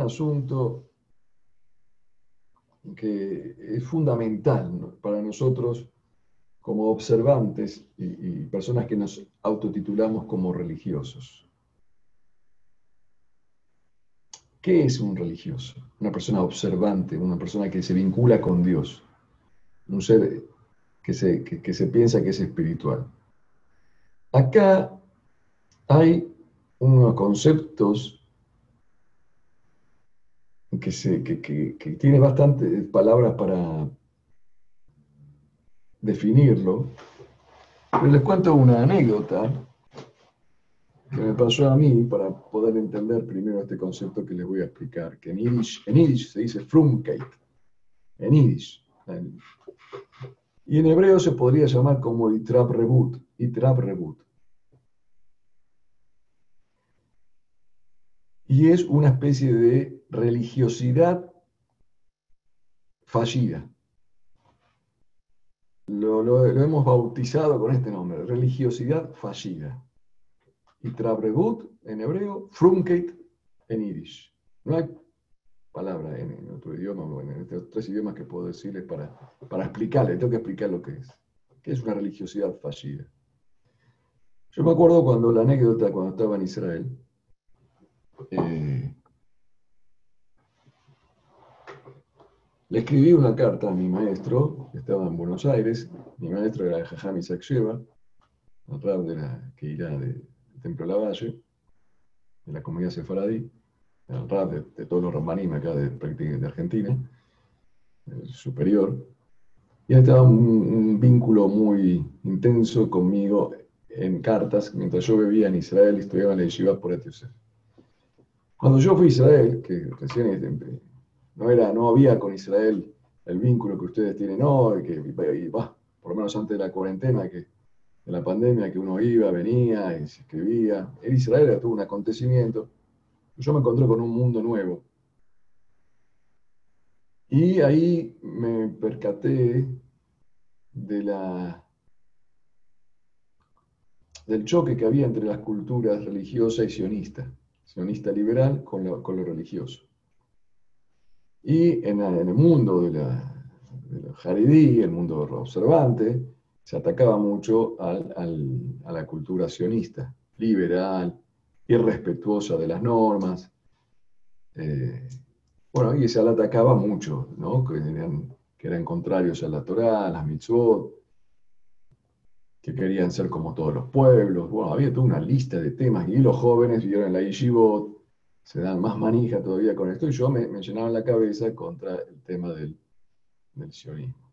un asunto que es fundamental para nosotros como observantes y, personas que nos autotitulamos como religiosos. ¿Qué es un religioso? Una persona observante, una persona que se vincula con Dios, un ser que se, que se piensa que es espiritual. Acá hay unos conceptos que, tiene bastantes palabras para definirlo, pero les cuento una anécdota que me pasó a mí para poder entender primero este concepto que les voy a explicar, que en Yiddish, se dice frumkeit, en Yiddish. Y en hebreo se podría llamar como itrab rebut, itrab rebut. y es una especie de religiosidad fallida. Lo, hemos bautizado con este nombre, religiosidad fallida. Y Trabregut en hebreo, Frumkeit en irish. No hay palabra en, otro idioma, en estos tres idiomas que puedo decirles para, para explicarle, tengo que explicar lo que es. ¿Qué es una religiosidad fallida? Yo me acuerdo cuando la anécdota, cuando estaba en Israel, eh, le escribí una carta a mi maestro, que estaba en Buenos Aires, mi maestro era Jajam Isaac Sheva, de la que irá del Templo Lavalle, de la comunidad sefaradí, el rab de, todos los rambanim acá de, de Argentina, el superior, y estaba un, vínculo muy intenso conmigo en cartas. Mientras yo vivía en Israel y estudiaba en la Yeshiva por Etiosef. Cuando yo fui a Israel, que recién no, era, no había con Israel el vínculo que ustedes tienen hoy, que por lo menos antes de la cuarentena, que de la pandemia, que uno iba, venía y se escribía. En Israel todo un acontecimiento. Yo me encontré con un mundo nuevo. Y ahí me percaté de la, del choque que había entre las culturas religiosas y sionistas sionista liberal con lo, religioso. Y en, el mundo de la, de el mundo observante, se atacaba mucho a la cultura sionista, liberal, irrespetuosa de las normas. Eh, bueno, y se la atacaba mucho, ¿no? que, eran, que eran contrarios a la Torá, a las mitzvot, que querían ser como todos los pueblos. Bueno, había toda una lista de temas y los jóvenes vieron la yeshivot, se dan más manija todavía con esto y yo me, llenaba la cabeza contra el tema del, del sionismo.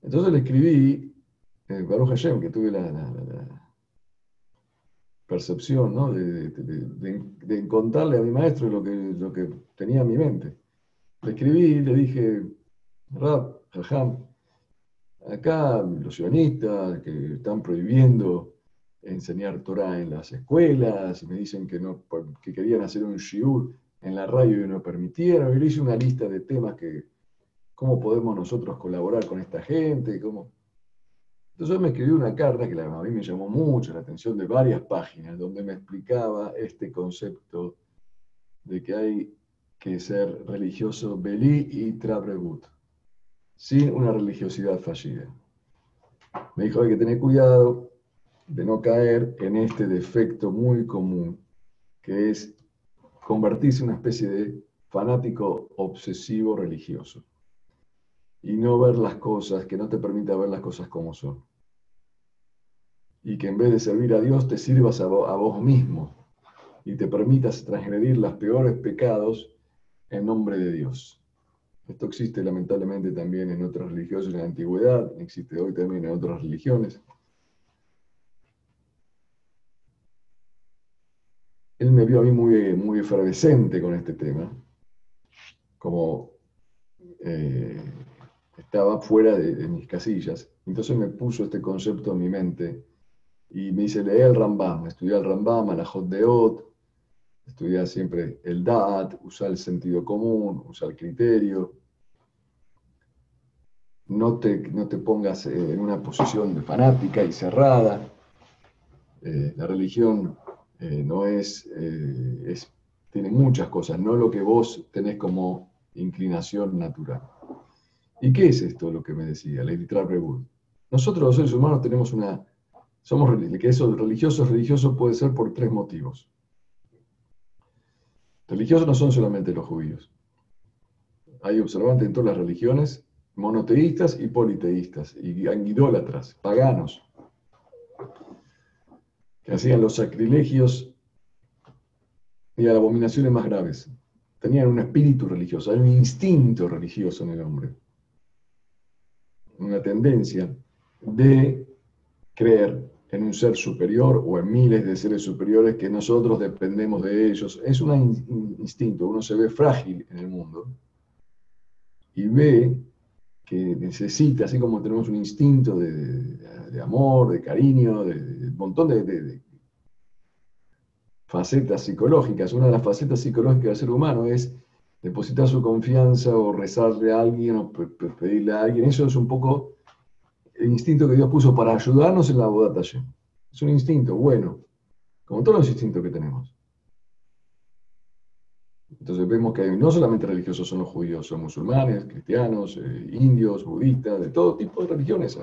Entonces le escribí, eh, Baruch Hashem, que tuve la, percepción ¿no? de, de, contarle a mi maestro lo que, lo que tenía en mi mente. Le escribí, le dije, Rab, Jajam, Acá los sionistas que están prohibiendo enseñar Torah en las escuelas, me dicen que, no, que querían hacer un shiur en la radio y no permitieron. Y le hice una lista de temas que, cómo podemos nosotros colaborar con esta gente, cómo... Entonces me escribió una carta que a mí me llamó mucho la atención de varias páginas, donde me explicaba este concepto de que hay que ser religioso belí y trabregut sin una religiosidad fallida. Me dijo, hay que tener cuidado de no caer en este defecto muy común, que es convertirse en una especie de fanático obsesivo religioso y no ver las cosas, que no te permita ver las cosas como son. Y que en vez de servir a Dios te sirvas a vos mismo y te permitas transgredir los peores pecados en nombre de Dios. Esto existe lamentablemente también en otras religiones en la antigüedad, existe hoy también en otras religiones. Él me vio a mí muy, muy efervescente con este tema, como eh, estaba fuera de, mis casillas. Entonces me puso este concepto en mi mente y me dice, lee el Rambam, estudié el Rambam, la Jot de Ot, Estudiar siempre el DAT, usar el sentido común, usar el criterio. No te, no te pongas eh, en una posición de fanática y cerrada. Eh, la religión eh, no es, es, tiene muchas cosas, no lo que vos tenés como inclinación natural. ¿Y qué es esto lo que me decía Lady Trapperwood? Nosotros los seres humanos tenemos una, somos que eso religioso religioso puede ser por tres motivos. Religiosos no son solamente los judíos. Hay observantes en todas las religiones, monoteístas y politeístas, y idólatras, paganos, que hacían los sacrilegios y las abominaciones más graves. Tenían un espíritu religioso, hay un instinto religioso en el hombre, una tendencia de creer en un ser superior o en miles de seres superiores que nosotros dependemos de ellos. Es un instinto, uno se ve frágil en el mundo y ve que necesita, así como tenemos un instinto de, amor, de cariño, de, un montón de, facetas psicológicas. Una de las facetas psicológicas del ser humano es depositar su confianza o rezarle a alguien o pedirle a alguien. Eso es un poco el instinto que Dios puso para ayudarnos en la boda Es un instinto bueno, como todos los instintos que tenemos. Entonces vemos que no solamente religiosos son los judíos, son musulmanes, cristianos, eh, indios, budistas, de todo tipo de religiones.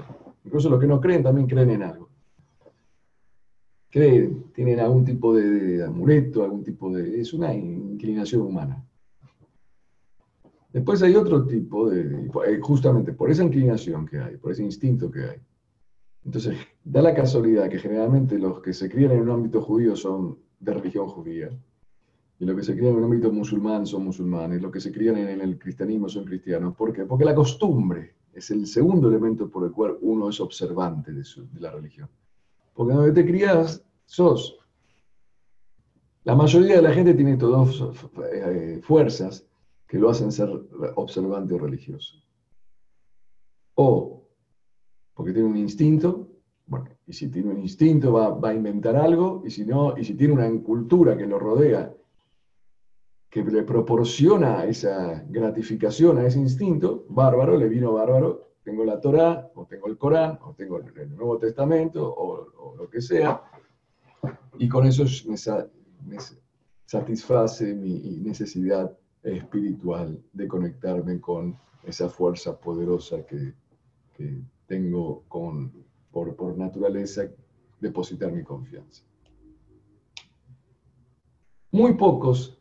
Incluso los que no creen también creen en algo. Creen, tienen algún tipo de amuleto, algún tipo de... Es una inclinación humana. Después hay otro tipo de, eh, justamente por esa inclinación que hay, por ese instinto que hay. Entonces, da la casualidad que generalmente los que se crían en un ámbito judío son de religión judía, y los que se crían en un ámbito musulmán son musulmanes, los que se crían en el cristianismo son cristianos. ¿Por qué? Porque la costumbre es el segundo elemento por el cual uno es observante de, la religión. Porque donde te crías, sos. La mayoría de la gente tiene todas eh, fuerzas que lo hacen ser observante o religioso. O porque tiene un instinto, bueno, y si tiene un instinto va, a inventar algo, y si no, y si tiene una cultura que lo rodea, que le proporciona esa gratificación a ese instinto, bárbaro, le vino bárbaro, tengo la Torah, o tengo el Corán, o tengo el Nuevo Testamento, o, lo que sea, y con eso me, me satisface mi necesidad espiritual de conectarme con esa fuerza poderosa que, tengo con, por, por naturaleza, depositar mi confianza. Muy pocos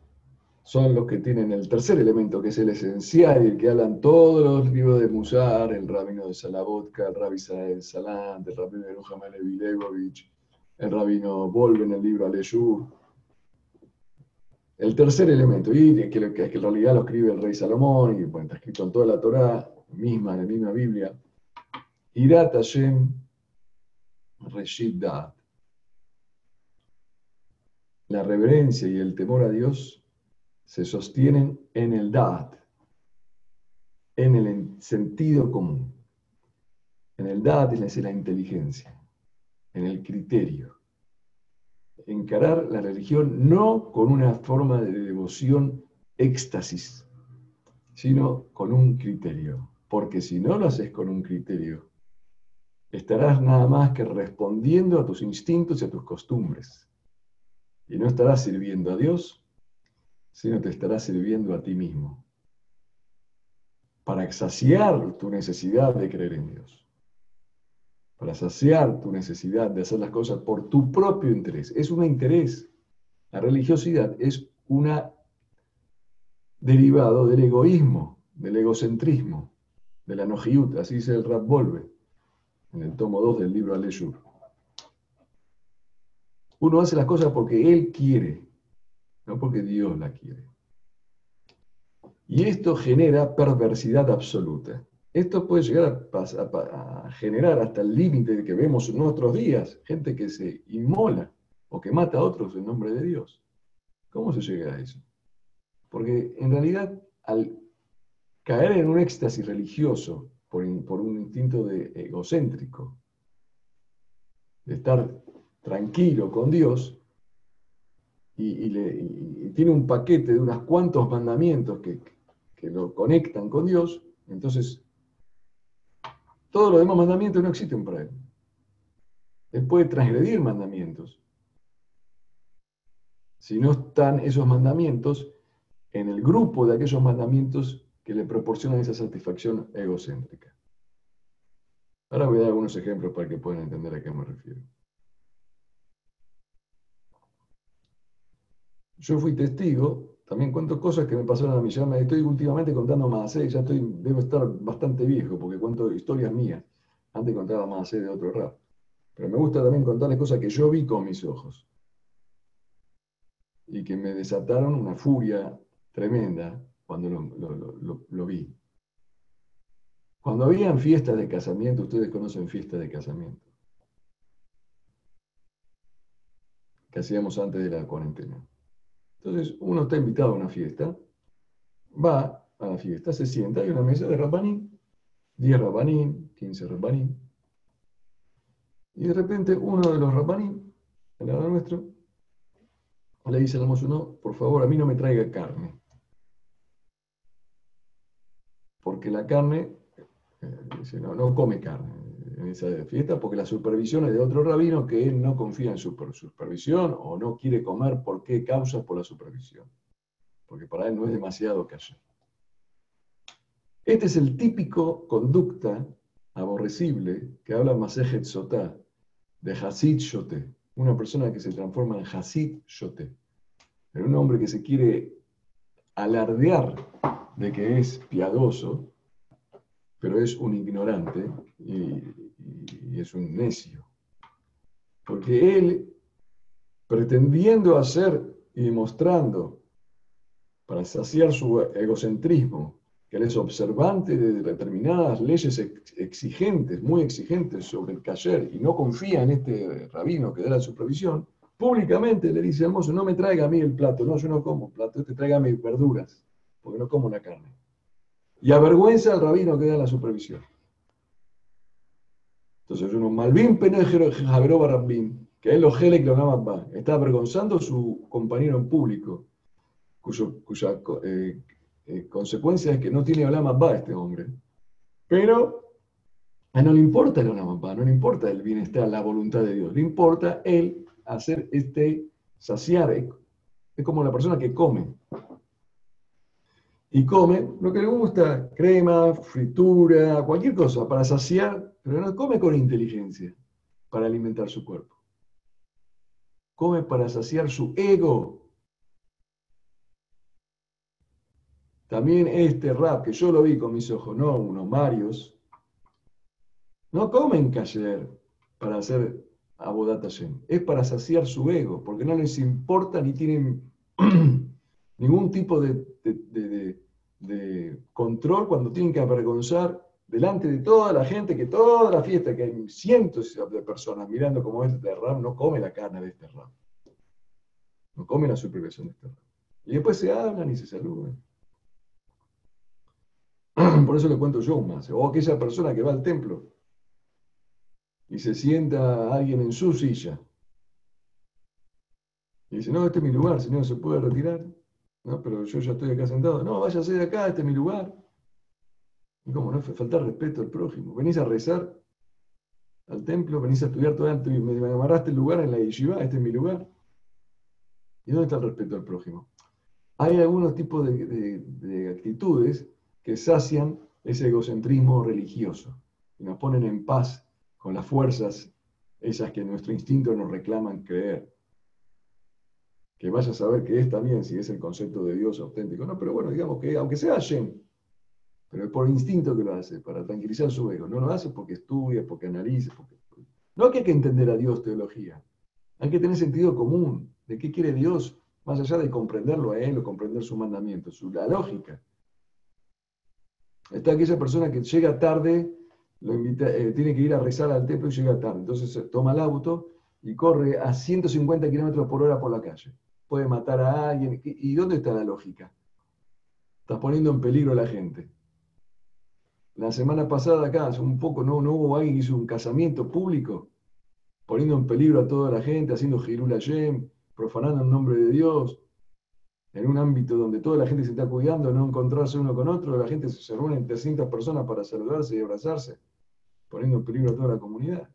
son los que tienen el tercer elemento, que es el esencial, y el que hablan todos los libros de Musar, el rabino de Salabotka, el rabbi Israel Salant, el rabino de Ruhamel Vilevovich, el rabino Volve en el libro Aleshur, el tercer elemento, y que, que, en realidad lo escribe el rey Salomón, y bueno, está escrito en toda la Torá, misma, en la misma Biblia, Irat Hashem Reshid La reverencia y el temor a Dios se sostienen en el Da'at, en el sentido común. En el Da'at es la inteligencia, en el criterio encarar la religión no con una forma de devoción éxtasis, sino con un criterio. Porque si no lo haces con un criterio, estarás nada más que respondiendo a tus instintos y a tus costumbres. Y no estarás sirviendo a Dios, sino te estarás sirviendo a ti mismo. Para exasiar tu necesidad de creer en Dios para saciar tu necesidad de hacer las cosas por tu propio interés. Es un interés. La religiosidad es un derivado del egoísmo, del egocentrismo, de la nojiut, así dice el Rab Volve, en el tomo 2 del libro Aleshur. Uno hace las cosas porque él quiere, no porque Dios la quiere. Y esto genera perversidad absoluta. Esto puede llegar a, generar hasta el límite que vemos en nuestros días, gente que se inmola o que mata a otros en nombre de Dios. ¿Cómo se llega a eso? Porque en realidad al caer en un éxtasis religioso por, un instinto de egocéntrico, de estar tranquilo con Dios, y, tiene un paquete de unos cuantos mandamientos que, que lo conectan con Dios, entonces todos los demás mandamientos no existen para él. Él puede transgredir mandamientos. si no están esos mandamientos en el grupo de aquellos mandamientos que le proporcionan esa satisfacción egocéntrica. Ahora voy a dar algunos ejemplos para que puedan entender a qué me refiero. Yo fui testigo, también cuento cosas que me pasaron a mí. Ya me estoy últimamente contando más, ¿eh? ya estoy, debo estar bastante viejo porque cuento historias mías. Antes contaba más de otro rap. Pero me gusta también contarles cosas que yo vi con mis ojos y que me desataron una furia tremenda cuando lo, vi. Cuando habían fiestas de casamiento, ustedes conocen fiestas de casamiento, que hacíamos antes de la cuarentena. Entonces, uno está invitado a una fiesta, va a la fiesta, se sienta, hay una mesa de rabanín, 10 rabanín, 15 rabanín, y de repente uno de los rabanín, al lado nuestro, le dice al no, por favor, a mí no me traiga carne. Porque la carne, eh, dice, no, no come carne en esa fiesta, porque la supervisión es de otro rabino que él no confía en su supervisión o no quiere comer por qué causa por la supervisión. Porque para él no es demasiado callar. Este es el típico conducta aborrecible que habla Masejet Sotá, de Hasid Shote, una persona que se transforma en Hasid Shote, en un hombre que se quiere alardear de que es piadoso, pero es un ignorante y, es un necio. Porque él, pretendiendo hacer y demostrando, para saciar su egocentrismo, que él es observante de determinadas leyes exigentes, muy exigentes sobre el cayer, y no confía en este rabino que da la supervisión, públicamente le dice mozo, no me traiga a mí el plato, no, yo no como plato, este tráigame verduras, porque no como la carne. Y avergüenza al rabino que da la supervisión. Entonces uno, Malvin Penejero Javeroba Rambin, que es lo que lo está avergonzando a su compañero en público, cuya eh, eh, consecuencia es que no tiene Olama Ba este hombre. Pero a no le importa el Olama Ba, no le importa el bienestar, la voluntad de Dios, le importa él hacer este saciar. Es como la persona que come. Y come lo que le gusta, crema, fritura, cualquier cosa, para saciar, pero no come con inteligencia, para alimentar su cuerpo. Come para saciar su ego, También este rap, que yo lo vi con mis ojos, no unos Marios, no comen cayer para hacer Abodat Es para saciar su ego, porque no les importa ni tienen ningún tipo de, control cuando tienen que avergonzar delante de toda la gente, que toda la fiesta, que hay cientos de personas mirando como este rap, no come la carne de este rap. No come la supervisión de este rap. Y después se hablan y se saludan. Por eso le cuento yo más. O aquella persona que va al templo y se sienta alguien en su silla. Y dice, no, este es mi lugar, señor, ¿se puede retirar? No, pero yo ya estoy acá sentado. No, váyase de acá, este es mi lugar. Y cómo no, faltar respeto al prójimo. Venís a rezar al templo, venís a estudiar todo y me, amarraste el lugar en la yeshiva, este es mi lugar. ¿Y dónde está el respeto al prójimo? Hay algunos tipos de actitudes que sacian ese egocentrismo religioso y nos ponen en paz con las fuerzas esas que nuestro instinto nos reclaman creer. Que vaya a saber que está bien si es el concepto de Dios auténtico. No, pero bueno, digamos que aunque sea Hashem, pero es por instinto que lo hace, para tranquilizar su ego. No lo hace porque estudia, porque analiza. Porque... No que hay que entender a Dios teología. Hay que tener sentido común de qué quiere Dios, más allá de comprenderlo a Él o comprender su mandamiento, su, la lógica. Está aquella persona que llega tarde, lo invita, eh, tiene que ir a rezar al templo y llega tarde. Entonces eh, toma el auto y corre a 150 kilómetros por hora por la calle. Puede matar a alguien. ¿Y dónde está la lógica? Estás poniendo en peligro a la gente. La semana pasada acá, un poco, no, no hubo alguien que hizo un casamiento público, poniendo en peligro a toda la gente, haciendo Girula Yem, profanando el nombre de Dios en un ámbito donde toda la gente se está cuidando, no encontrarse uno con otro, la gente se reúne en 300 personas para saludarse y abrazarse, poniendo en peligro a toda la comunidad.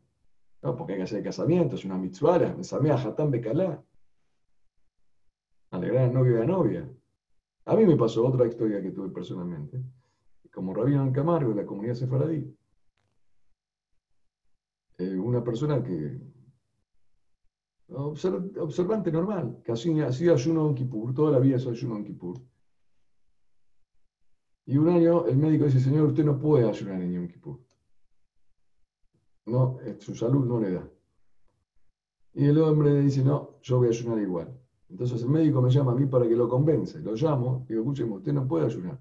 No, porque hay que hacer casamiento, es una mitzvah, me a Hatán Bekalá. alegrar al novio y a novia. A mí me pasó otra historia que tuve personalmente. Como rabino Camargo, de la comunidad sefaradí, eh, una persona que, observante normal, que hacía ayuno en Kippur, toda la vida hizo ayuno en Kippur. Y un año el médico dice, señor, usted no puede ayunar en Yom Kippur. No, su salud no le da. Y el hombre le dice, no, yo voy a ayunar igual. Entonces el médico me llama a mí para que lo convence. Lo llamo, digo, escúcheme, usted no puede ayunar.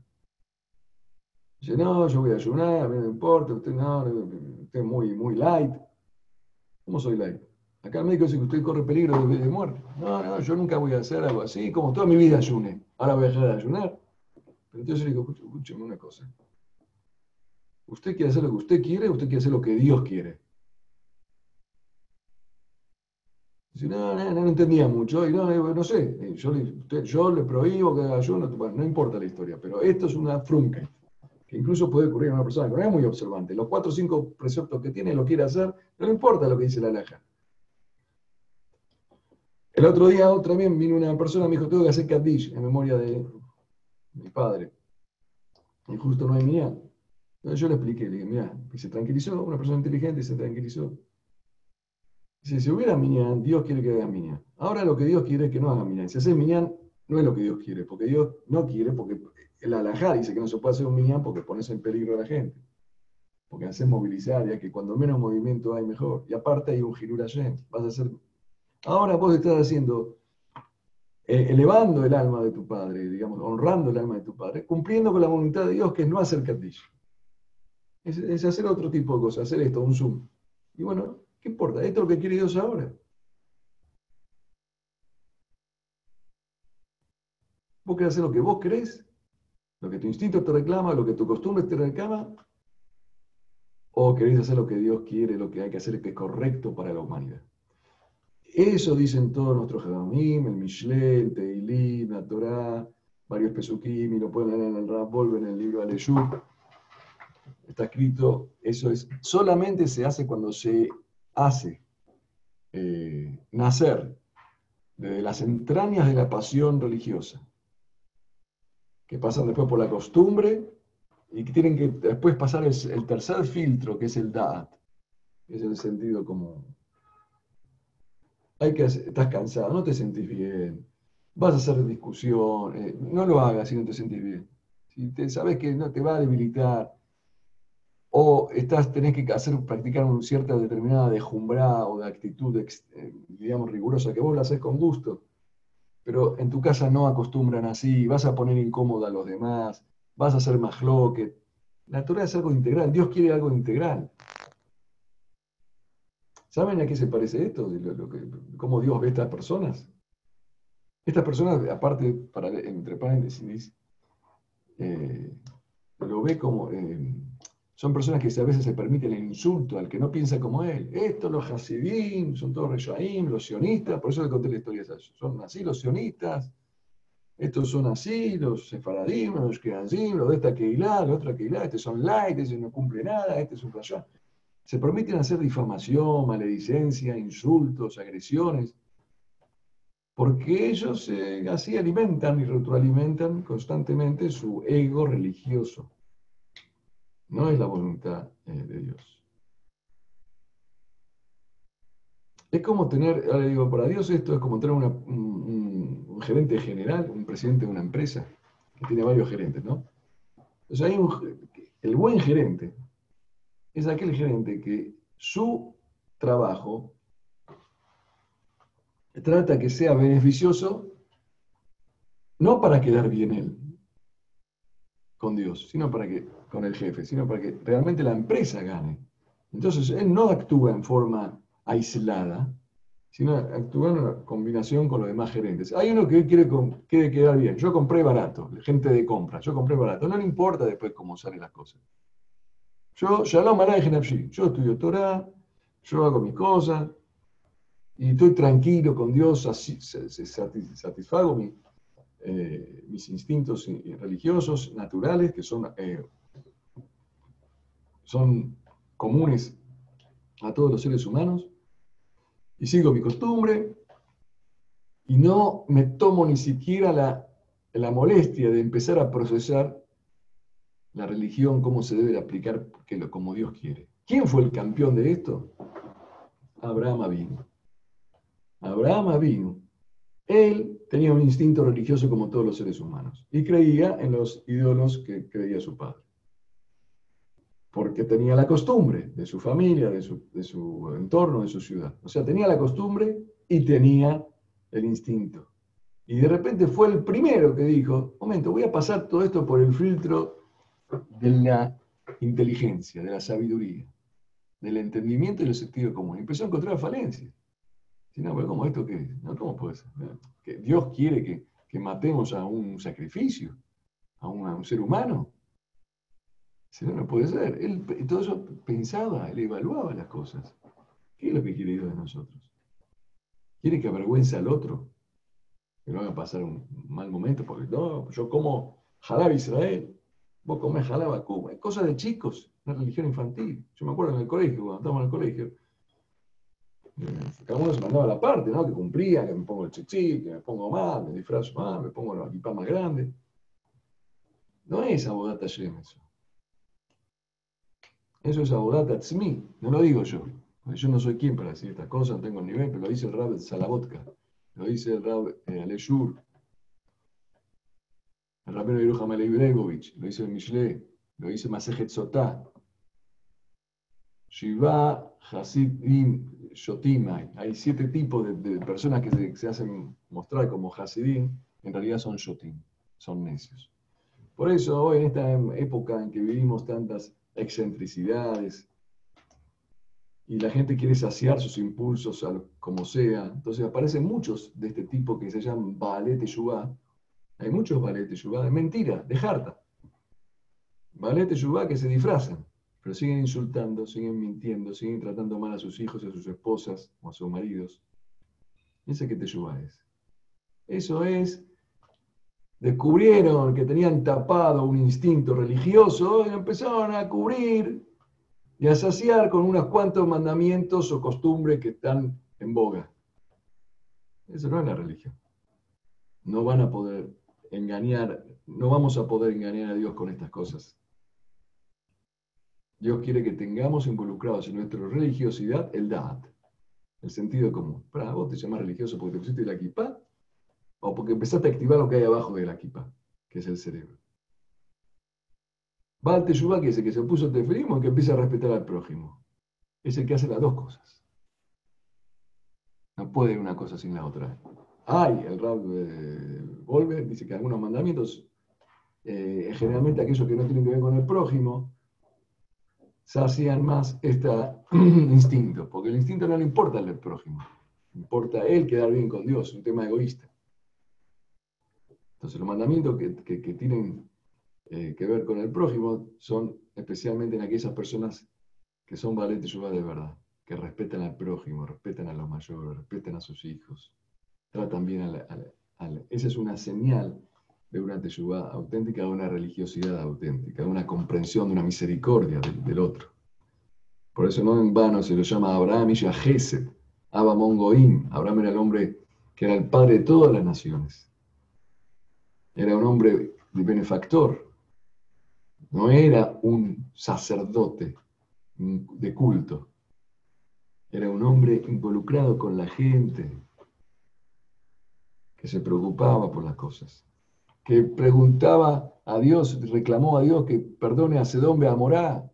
Dice, no, yo voy a ayunar, a mí no me importa, usted no, usted es muy, muy light. ¿Cómo soy light? Acá el médico dice que usted corre peligro de, muerte. No, no, yo nunca voy a hacer algo así, como toda mi vida ayuné. Ahora voy a dejar de ayunar. Pero entonces le digo, escúcheme una cosa. ¿Usted quiere hacer lo que usted quiere usted quiere hacer lo que Dios quiere? Dice, no, no, no entendía mucho. Y no, no sé, yo, yo le prohíbo que haga ayuno, no importa la historia, pero esto es una frunca que incluso puede ocurrir a una persona que no es muy observante. Los cuatro o cinco preceptos que tiene lo quiere hacer, no le importa lo que dice la laja. El otro día también vino una persona me dijo, tengo que hacer Kaddish en memoria de mi padre. Y justo no hay minyan. Entonces yo le expliqué, le dije, mira, y se tranquilizó, una persona inteligente se tranquilizó. Dice, si hubiera minyan, Dios quiere que haga minyan. Ahora lo que Dios quiere es que no haga minyan. Si hace minyan, no es lo que Dios quiere, porque Dios no quiere, porque el alajá dice que no se puede hacer un minyan porque pones en peligro a la gente. Porque haces movilizar, ya que cuando menos movimiento hay, mejor. Y aparte hay un Hirur Vas a hacer. Ahora vos estás haciendo, eh, elevando el alma de tu padre, digamos, honrando el alma de tu padre, cumpliendo con la voluntad de Dios, que es no hacer Kaddish. Es, es hacer otro tipo de cosas, hacer esto, un zoom. Y bueno, ¿qué importa? Esto es lo que quiere Dios ahora. ¿Vos querés hacer lo que vos crees? ¿Lo que tu instinto te reclama? ¿Lo que tu costumbre te reclama? ¿O queréis hacer lo que Dios quiere, lo que hay que hacer que es correcto para la humanidad? Eso dicen todos nuestros Jadamim, el Mishle, el Teilim, la Torah, varios Pesukim, y lo pueden leer en el Rab en el libro de Aleyú. Está escrito, eso es, solamente se hace cuando se hace eh, nacer desde las entrañas de la pasión religiosa que pasan después por la costumbre y que tienen que después pasar el, tercer filtro, que es el Da'at, que es el sentido común. Hay que, estás cansado, no te sentís bien, vas a hacer discusión, no lo hagas si no te sentís bien. Si te, sabes que no te va a debilitar, o estás, tenés que hacer, practicar una cierta determinada dejumbrada o de actitud, eh, digamos, rigurosa, que vos la haces con gusto, pero en tu casa no acostumbran así, vas a poner incómoda a los demás, vas a hacer más que La Torah es algo integral, Dios quiere algo integral. ¿Saben a qué se parece esto? ¿Cómo Dios ve a estas personas? Estas personas, aparte, para, entre paréntesis, eh, lo ve como... Eh, son personas que a veces se permiten el insulto al que no piensa como él. Estos, los Hasidim, son todos Reshaim, los sionistas, por eso le conté la historia de Son así los sionistas, estos son así, los Sefaradim, los Keanzim, los de esta Keilah, los otra Keilah, estos son light, este no cumple nada, este es un rayón. Se permiten hacer difamación, maledicencia, insultos, agresiones, porque ellos eh, así alimentan y retroalimentan constantemente su ego religioso. No es la voluntad eh, de Dios. Es como tener, ahora digo, para Dios esto es como tener un, gerente general, un presidente de una empresa, que tiene varios gerentes, ¿no? Entonces hay un, el buen gerente es aquel gerente que su trabajo trata que sea beneficioso no para quedar bien él con Dios, sino para que con el jefe, sino para que realmente la empresa gane. Entonces, él no actúa en forma aislada, sino actúa en una combinación con los demás gerentes. Hay uno que quiere, quiere quedar bien. Yo compré barato, gente de compra, yo compré barato. No le importa después cómo salen las cosas. Yo, Shalom Alay yo estudio Torah, yo hago mis cosas, y estoy tranquilo con Dios, así, satisfago eh, mis instintos religiosos naturales, que son eh, son comunes a todos los seres humanos, y sigo mi costumbre, y no me tomo ni siquiera la, la molestia de empezar a procesar la religión, cómo se debe aplicar, como Dios quiere. ¿Quién fue el campeón de esto? Abraham vino. Abraham vino. Él tenía un instinto religioso como todos los seres humanos y creía en los ídolos que creía su padre. Porque tenía la costumbre de su familia, de su, entorno, de su ciudad. O sea, tenía la costumbre y tenía el instinto. Y de repente fue el primero que dijo, momento, voy a pasar todo esto por el filtro de la inteligencia, de la sabiduría, del entendimiento y del sentido común. Empezó a encontrar falencias. Si no, pero ¿cómo esto qué? No, ¿Cómo puede ser? Que Dios quiere que, matemos a un sacrificio, a un, ser humano. Si no, no puede ser. Él todo eso pensaba, él evaluaba las cosas. ¿Qué es lo que quiere Dios de nosotros? ¿Quiere que avergüence al otro? Que no haga pasar un mal momento, porque no, yo como jalab Israel, vos comés jalab Cuba. Es cosa de chicos, una religión infantil. Yo me acuerdo en el colegio, cuando estábamos en el colegio, cada uno se mandaba la parte, ¿no? Que cumplía, que me pongo el chichi, que me pongo más, me disfrazo más, me pongo la equipa más grande. No es abodata Shem eso. Eso es abodata tzmi, no lo digo yo. Yo no soy quien para decir estas cosas, no tengo nivel, pero lo dice el Rab Salabotka, lo dice el Rab eh, Aleshur, el Rabino Yeruja Malei lo dice el Mishle, lo dice Masejet Sotá, Shiva Hasidim Shotimai. Hay siete tipos de, personas que se, hacen mostrar como Hasidim, en realidad son Shotim, son necios. Por eso hoy en esta época en que vivimos tantas excentricidades y la gente quiere saciar sus impulsos como sea, entonces aparecen muchos de este tipo que se llaman Ballet Teshuvah. Hay muchos Ballet Teshuvah de mentira, de jarta. Ballet Teshuvah que se disfrazan pero siguen insultando, siguen mintiendo, siguen tratando mal a sus hijos, a sus esposas o a sus maridos. Ese que te es. Eso es, descubrieron que tenían tapado un instinto religioso y empezaron a cubrir y a saciar con unos cuantos mandamientos o costumbres que están en boga. Eso no es la religión. No van a poder engañar, no vamos a poder engañar a Dios con estas cosas. Dios quiere que tengamos involucrados en nuestra religiosidad el Da'at, el sentido común. Para vos te llamas religioso porque te pusiste la equipa o porque empezaste a activar lo que hay abajo de la equipa, que es el cerebro. Baal Teshuvah, que es el que se puso teferismo, que empieza a respetar al prójimo. Es el que hace las dos cosas. No puede una cosa sin la otra. Hay, el Rab de Volver dice que algunos mandamientos, eh, generalmente aquellos que no tienen que ver con el prójimo, sacian más este instinto, porque el instinto no le importa al prójimo, importa a él quedar bien con Dios, un tema egoísta. Entonces los mandamientos que, tienen eh, que ver con el prójimo son especialmente en aquellas personas que son valentes y de verdad, que respetan al prójimo, respetan a los mayores, respetan a sus hijos, tratan bien a la... esa es una señal de una teshuvah auténtica, de una religiosidad auténtica, de una comprensión, de una misericordia del, otro. Por eso no en vano se lo llama Abraham y Gesed, Abamon Goim. Abraham era el hombre que era el padre de todas las naciones. Era un hombre benefactor. No era un sacerdote de culto. Era un hombre involucrado con la gente, que se preocupaba por las cosas que preguntaba a Dios, reclamó a Dios que perdone a Sedón Beamorá,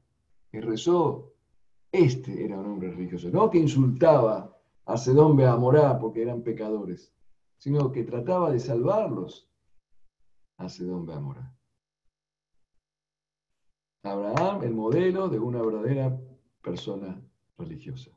que rezó. Este era un hombre religioso, no que insultaba a Sedón Beamorá porque eran pecadores, sino que trataba de salvarlos a Sedón Beamorá. Abraham, el modelo de una verdadera persona religiosa.